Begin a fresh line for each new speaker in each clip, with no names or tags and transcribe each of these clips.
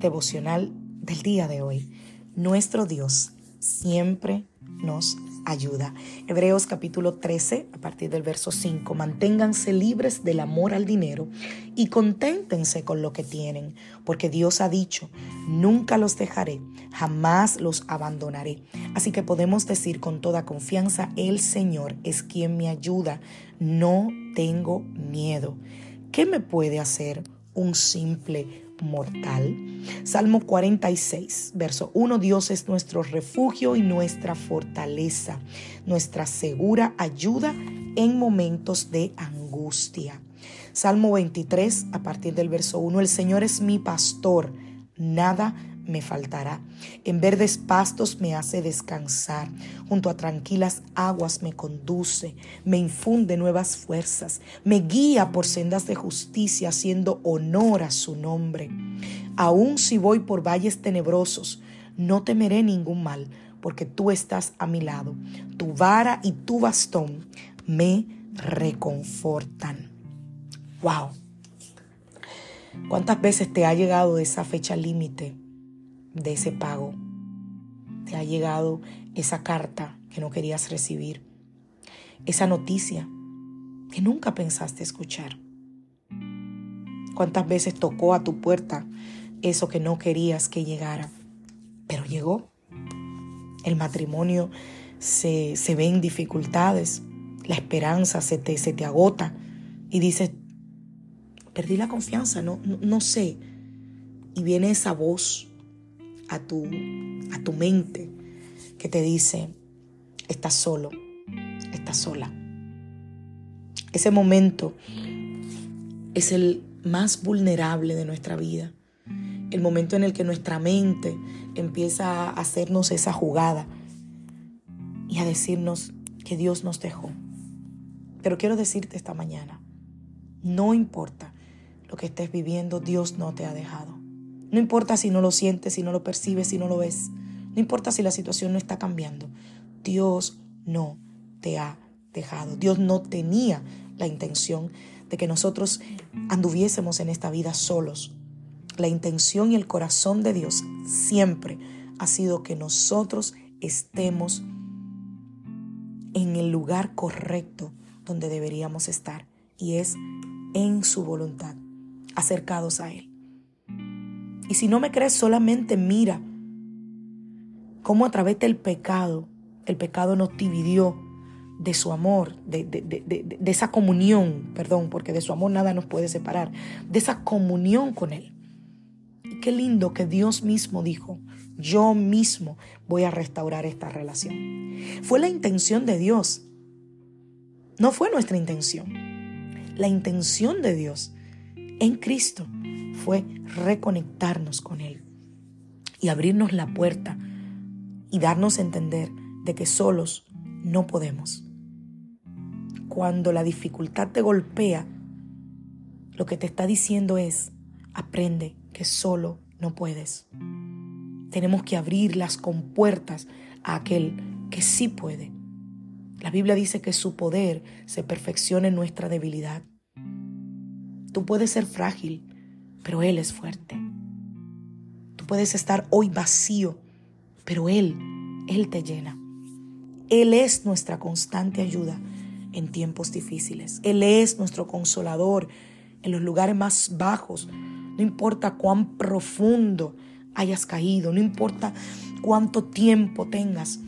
Devocional del día de hoy. Nuestro Dios siempre nos ayuda. Hebreos capítulo 13, a partir del verso 5, manténganse libres del amor al dinero y conténtense con lo que tienen, porque Dios ha dicho, nunca los dejaré, jamás los abandonaré. Así que podemos decir con toda confianza, el Señor es quien me ayuda, no tengo miedo. ¿Qué me puede hacer un simple mortal. Salmo 46, verso 1, Dios es nuestro refugio y nuestra fortaleza, nuestra segura ayuda en momentos de angustia. Salmo 23, a partir del verso 1, el Señor es mi pastor, nada me faltará. En verdes pastos me hace descansar, junto a tranquilas aguas me conduce, me infunde nuevas fuerzas, me guía por sendas de justicia, haciendo honor a su nombre. Aun si voy por valles tenebrosos, no temeré ningún mal, porque tú estás a mi lado. Tu vara y tu bastón me reconfortan. Wow. ¿Cuántas veces te ha llegado esa fecha límite de ese pago. Te ha llegado esa carta que no querías recibir, esa noticia que nunca pensaste escuchar. ¿Cuántas veces tocó a tu puerta eso que no querías que llegara? Pero llegó. El matrimonio se, ve en dificultades, la esperanza se te, se te agota y dices, perdí la confianza, no, no, no sé. Y viene esa voz a tu, a tu mente que te dice, estás solo, estás sola. Ese momento es el más vulnerable de nuestra vida. El momento en el que nuestra mente empieza a hacernos esa jugada y a decirnos que Dios nos dejó. Pero quiero decirte esta mañana, no importa lo que estés viviendo, Dios no te ha dejado. No importa si no lo sientes, si no lo percibes, si no lo ves. No importa si la situación no está cambiando. Dios no te ha dejado. Dios no tenía la intención de que nosotros anduviésemos en esta vida solos. La intención y el corazón de Dios siempre ha sido que nosotros estemos en el lugar correcto donde deberíamos estar y es en su voluntad, acercados a Él. Y si no me crees, solamente mira cómo a través del pecado, el pecado nos dividió de su amor, de, de, esa comunión, perdón, porque de su amor nada nos puede separar, de esa comunión con Él. Y qué lindo que Dios mismo dijo, yo mismo voy a restaurar esta relación. Fue la intención de Dios, no fue nuestra intención. La intención de Dios en Cristo fue reconectarnos con Él y abrirnos la puerta y darnos a entender de que solos no podemos. Cuando la dificultad te golpea, lo que te está diciendo es, aprende que solo no puedes. Tenemos que abrir las compuertas a aquel que sí puede. La Biblia dice que su poder se perfecciona en nuestra debilidad. Tú puedes ser frágil, pero Él es fuerte. Tú puedes estar hoy vacío, pero Él, Él te llena. Él es nuestra constante ayuda en tiempos difíciles. Él es nuestro consolador en los lugares más bajos. No importa cuán profundo hayas caído, no importa cuánto tiempo tengas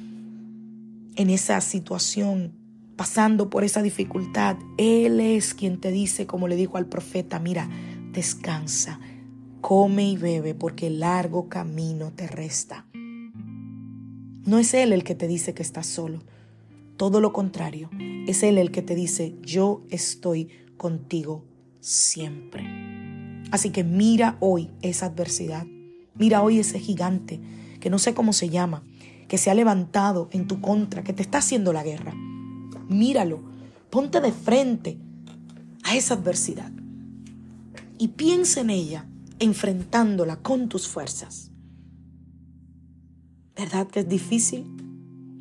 en esa situación, pasando por esa dificultad. Él es quien te dice, como le dijo al profeta, mira, descansa, come y bebe porque largo camino te resta. No es Él el que te dice que estás solo. Todo lo contrario, es Él el que te dice, yo estoy contigo siempre. Así que mira hoy esa adversidad. Mira hoy ese gigante, que no sé cómo se llama, que se ha levantado en tu contra, que te está haciendo la guerra. Míralo, ponte de frente a esa adversidad y piensa en ella enfrentándola con tus fuerzas. ¿Verdad que es difícil?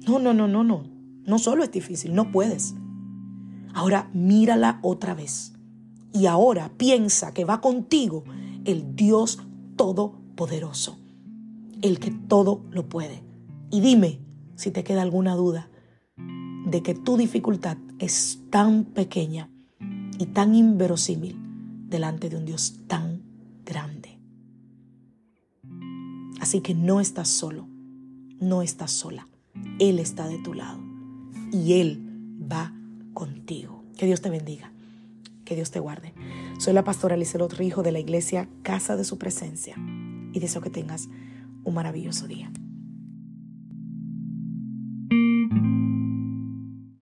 No, no, no, no, no. No solo es difícil, no puedes. Ahora mírala otra vez. Y ahora piensa que va contigo el Dios Todopoderoso, el que todo lo puede. Y dime si te queda alguna duda de que tu dificultad es tan pequeña y tan inverosímil delante de un Dios tan grande. Así que no estás solo, no estás sola. Él está de tu lado y Él va contigo. Que Dios te bendiga, que Dios te guarde. Soy la pastora Lizelot Rijo de la iglesia Casa de Su Presencia y deseo que tengas un maravilloso día.